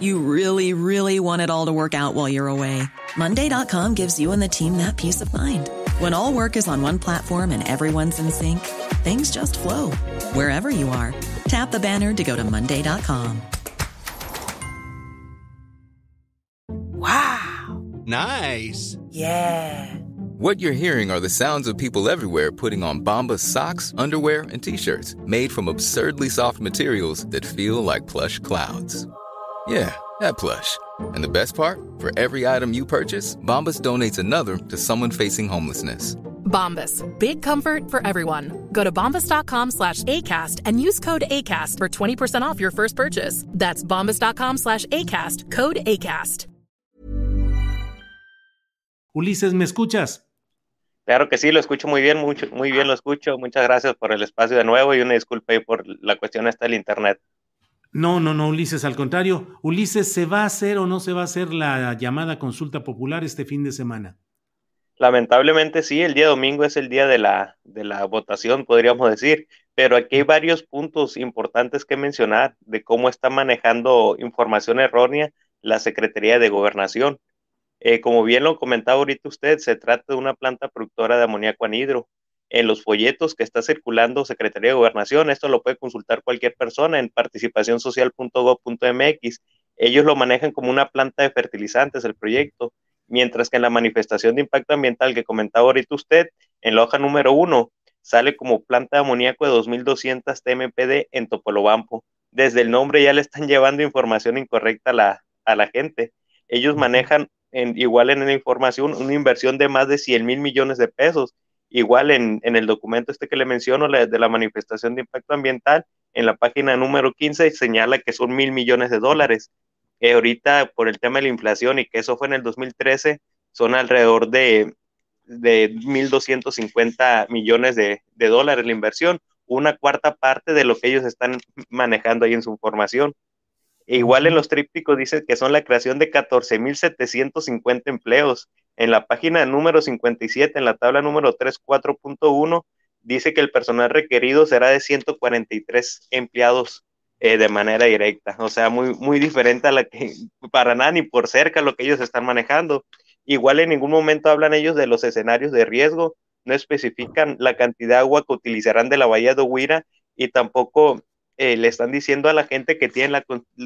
You really, really want it all to work out while you're away. Monday.com gives you and the team that peace of mind. When all work is on one platform and everyone's in sync, things just flow wherever you are. Tap the banner to go to Monday.com. Wow. Nice. Yeah. What you're hearing are the sounds of people everywhere putting on Bombas socks, underwear, and t-shirts made from absurdly soft materials that feel like plush clouds. Yeah, that plush. And the best part? For every item you purchase, Bombas donates another to someone facing homelessness. Bombas. Big comfort for everyone. Go to bombas.com slash ACAST and use code ACAST for 20% off your first purchase. That's bombas.com slash ACAST. Code ACAST. Ulises, ¿me escuchas? Claro que sí, lo escucho muy bien, mucho, muy bien lo escucho. Muchas gracias por el espacio de nuevo y una disculpa ahí por la cuestión esta del internet. No, no, no, Ulises, al contrario. Ulises, ¿se va a hacer o no se va a hacer la llamada consulta popular este fin de semana? Lamentablemente sí, el día domingo es el día de la, de la votación, podríamos decir, pero aquí hay varios puntos importantes que mencionar de cómo está manejando información errónea la Secretaría de Gobernación. Eh, como bien lo comentaba ahorita usted, se trata de una planta productora de amoníaco anhidro. En los folletos que está circulando Secretaría de Gobernación, esto lo puede consultar cualquier persona en participacionsocial.gov.mx. Ellos lo manejan como una planta de fertilizantes, el proyecto, mientras que en la manifestación de impacto ambiental que comentaba ahorita usted, en la hoja número uno, sale como planta de amoníaco de 2200 TMPD en Topolobampo. Desde el nombre ya le están llevando información incorrecta a la, a la gente. Ellos manejan igual en la información, una inversión de más de 100 mil millones de pesos. Igual en, el documento este que le menciono, de la manifestación de impacto ambiental, en la página número 15 señala que son mil millones de dólares. Eh, ahorita, por el tema de la inflación y que eso fue en el 2013, son alrededor de, de 1.250 millones de, de dólares la inversión, una cuarta parte de lo que ellos están manejando ahí en su información. Igual en los trípticos dice que son la creación de 14.750 empleos. En la página número 57, en la tabla número 34.1, dice que el personal requerido será de 143 empleados eh, de manera directa. O sea, muy, muy diferente a la que, para nada ni por cerca lo que ellos están manejando. Igual en ningún momento hablan ellos de los escenarios de riesgo, no especifican la cantidad de agua que utilizarán de la bahía de Huira y tampoco eh, le están diciendo a la gente que tienen la,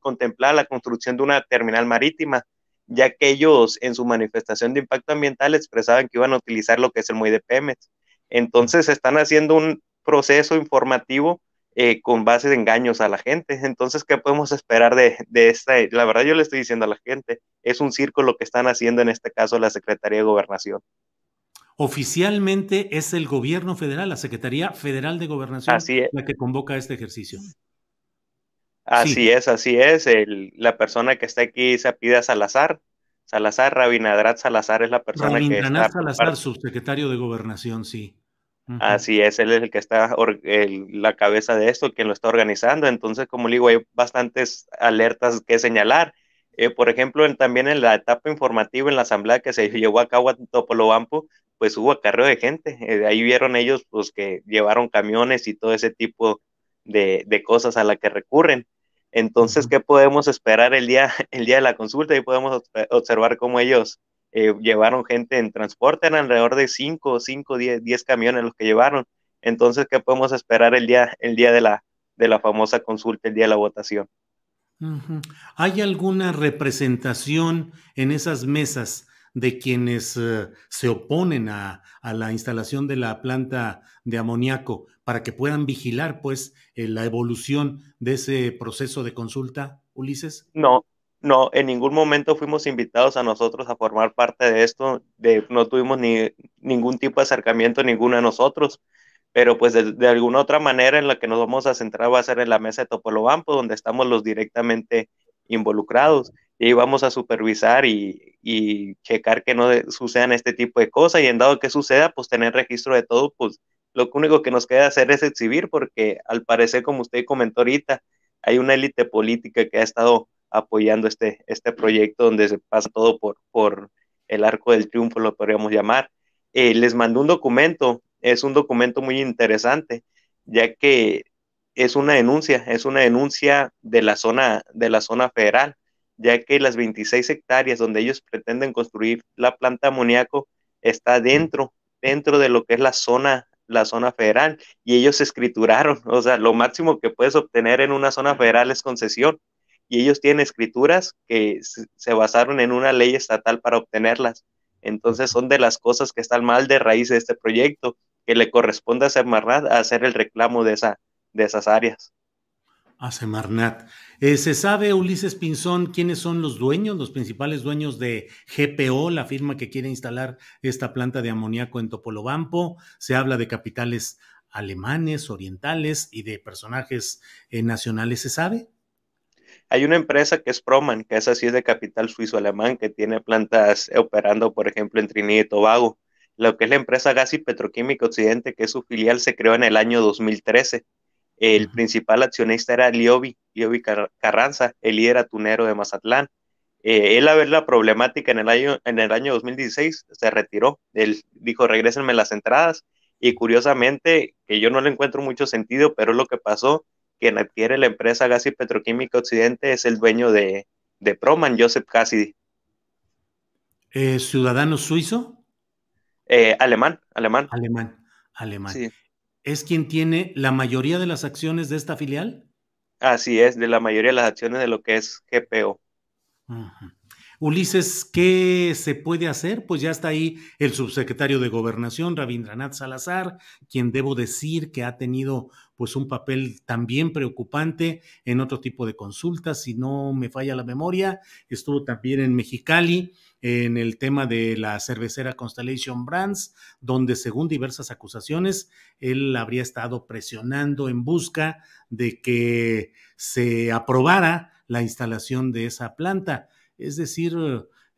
contemplada la construcción de una terminal marítima, ya que ellos en su manifestación de impacto ambiental expresaban que iban a utilizar lo que es el muelle de Pemex. Entonces están haciendo un proceso informativo eh, con base de engaños a la gente. Entonces, ¿qué podemos esperar de, de, esta? La verdad, yo le estoy diciendo a la gente, es un circo lo que están haciendo en este caso la Secretaría de Gobernación. Oficialmente es el gobierno federal, la Secretaría Federal de Gobernación, la que convoca este ejercicio. Así es, así es. la persona que está aquí se pide Salazar. Salazar, Rabinadrat Salazar es la persona que está. Salazar, subsecretario de Gobernación, sí. Así es, él es el que está la cabeza de esto, quien lo está organizando. Entonces, como le digo, hay bastantes alertas que señalar. Eh, por ejemplo, también en la etapa informativa en la asamblea que se llevó a cabo en Topolobampo, pues hubo acarreo de gente. Eh, de ahí vieron ellos pues que llevaron camiones y todo ese tipo de, cosas a la que recurren. Entonces, ¿qué podemos esperar el día, el día de la consulta? Y podemos observar cómo ellos eh, llevaron gente en transporte, eran alrededor de 5, 5, 10, 10 camiones los que llevaron. Entonces, ¿qué podemos esperar el día, el día de, la, de la famosa consulta, el día de la votación? ¿Hay alguna representación en esas mesas de quienes eh, se oponen a, la instalación de la planta de amoníaco para que puedan vigilar pues eh, la evolución de ese proceso de consulta, Ulises? No, no, en ningún momento fuimos invitados a nosotros a formar parte de esto, de, no tuvimos ni ningún tipo de acercamiento ninguno de nosotros, pero pues de, alguna otra manera en la que nos vamos a centrar va a ser en la mesa de Topolobampo, donde estamos los directamente involucrados. Y vamos a supervisar y, y checar que no sucedan este tipo de cosas y en dado que suceda, pues tener registro de todo, pues lo único que nos queda hacer es exhibir porque al parecer, como usted comentó ahorita, hay una élite política que ha estado apoyando este, este proyecto donde se pasa todo por, por el arco del triunfo, lo podríamos llamar. Eh, les mandó un documento, es un documento muy interesante, ya que es una denuncia, es una denuncia de la zona, de la zona federal, ya que las 26 hectáreas donde ellos pretenden construir la planta amoníaco está dentro, dentro de lo que es la zona, la zona federal, y ellos escrituraron, o sea, lo máximo que puedes obtener en una zona federal es concesión, y ellos tienen escrituras que se basaron en una ley estatal para obtenerlas. Entonces son de las cosas que están mal de raíz de este proyecto, que le corresponde a Semarnat hacer el reclamo de, esa, de esas áreas. A Semarnat. Eh, ¿Se sabe, Ulises Pinzón, quiénes son los dueños, los principales dueños de GPO, la firma que quiere instalar esta planta de amoníaco en Topolobampo? Se habla de capitales alemanes, orientales y de personajes eh, nacionales, ¿se sabe? Hay una empresa que es Proman, que es así de capital suizo-alemán, que tiene plantas operando, por ejemplo, en Trinidad y Tobago. Lo que es la empresa Gas y Petroquímica Occidente, que es su filial, se creó en el año 2013. El principal accionista era Liobi, Liobi Carranza, el líder atunero de Mazatlán. Eh, él a ver la problemática en el, año, en el año 2016 se retiró. Él dijo, regrésenme las entradas. Y curiosamente, que yo no le encuentro mucho sentido, pero lo que pasó quien adquiere la empresa Gas y Petroquímica Occidente es el dueño de, de Proman, Joseph Cassidy. Eh, ¿Ciudadano suizo? Eh, alemán, alemán. Alemán, alemán. ¿Es quien tiene la mayoría de las acciones de esta filial? Así es, de la mayoría de las acciones de lo que es GPO. Ulises, ¿qué se puede hacer? Pues ya está ahí el subsecretario de Gobernación, Rabindranath Salazar, quien debo decir que ha tenido pues un papel también preocupante en otro tipo de consultas, si no me falla la memoria, estuvo también en Mexicali en el tema de la cervecera Constellation Brands, donde según diversas acusaciones, él habría estado presionando en busca de que se aprobara la instalación de esa planta. Es decir,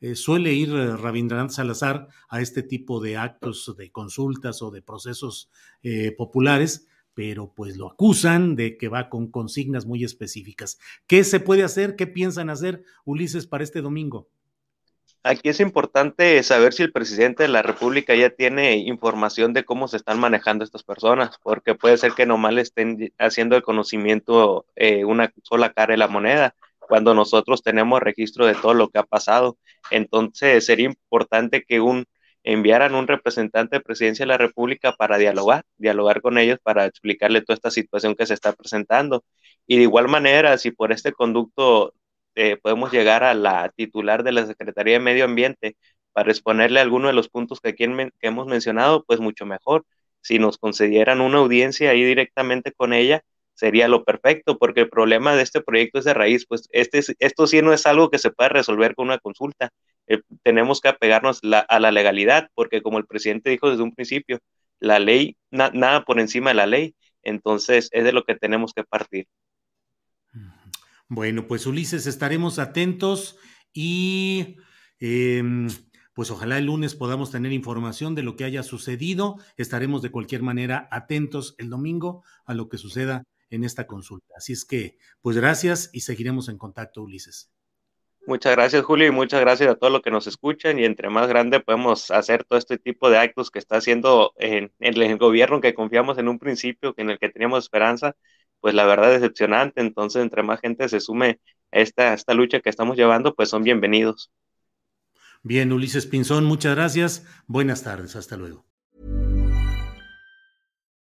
eh, suele ir eh, Rabindranath Salazar a este tipo de actos de consultas o de procesos eh, populares, pero pues lo acusan de que va con consignas muy específicas. ¿Qué se puede hacer? ¿Qué piensan hacer, Ulises, para este domingo? Aquí es importante saber si el presidente de la República ya tiene información de cómo se están manejando estas personas, porque puede ser que nomás le estén haciendo el conocimiento una sola cara de la moneda cuando nosotros tenemos registro de todo lo que ha pasado. Entonces sería importante que un enviaran un representante de presidencia de la República para dialogar, dialogar con ellos para explicarle toda esta situación que se está presentando. Y de igual manera, si por este conducto eh, podemos llegar a la titular de la Secretaría de Medio Ambiente para exponerle alguno de los puntos que aquí hemos mencionado, pues mucho mejor. Si nos concedieran una audiencia ahí directamente con ella, sería lo perfecto, porque el problema de este proyecto es de raíz, pues este, esto sí no es algo que se pueda resolver con una consulta. Eh, tenemos que apegarnos a la legalidad, porque como el presidente dijo desde un principio, la ley, nada por encima de la ley, entonces es de lo que tenemos que partir. Bueno, pues Ulises, estaremos atentos y em, pues ojalá el lunes podamos tener información de lo que haya sucedido. Estaremos de cualquier manera atentos el domingo a lo que suceda en esta consulta. Así es que, pues gracias y seguiremos en contacto, Ulises. Muchas gracias, Julio, y muchas gracias a todos los que nos escuchan. Y entre más grande podemos hacer todo este tipo de actos que está haciendo en, el gobierno que confiamos en un principio, en el que teníamos esperanza, pues la verdad es decepcionante. Entonces, entre más gente se sume a esta, esta lucha que estamos llevando, pues son bienvenidos. Bien, Ulises Pinzón, muchas gracias. Buenas tardes, hasta luego.